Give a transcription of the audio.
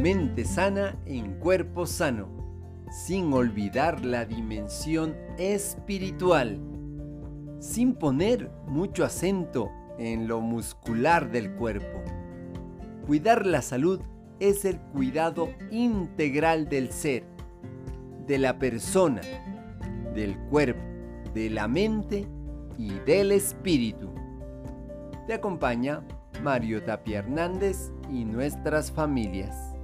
Mente sana en cuerpo sano, sin olvidar la dimensión espiritual, sin poner mucho acento en lo muscular del cuerpo. Cuidar la salud es el cuidado integral del ser, de la persona, del cuerpo, de la mente y del espíritu. Te acompaña Mario Tapia Hernández y nuestras familias.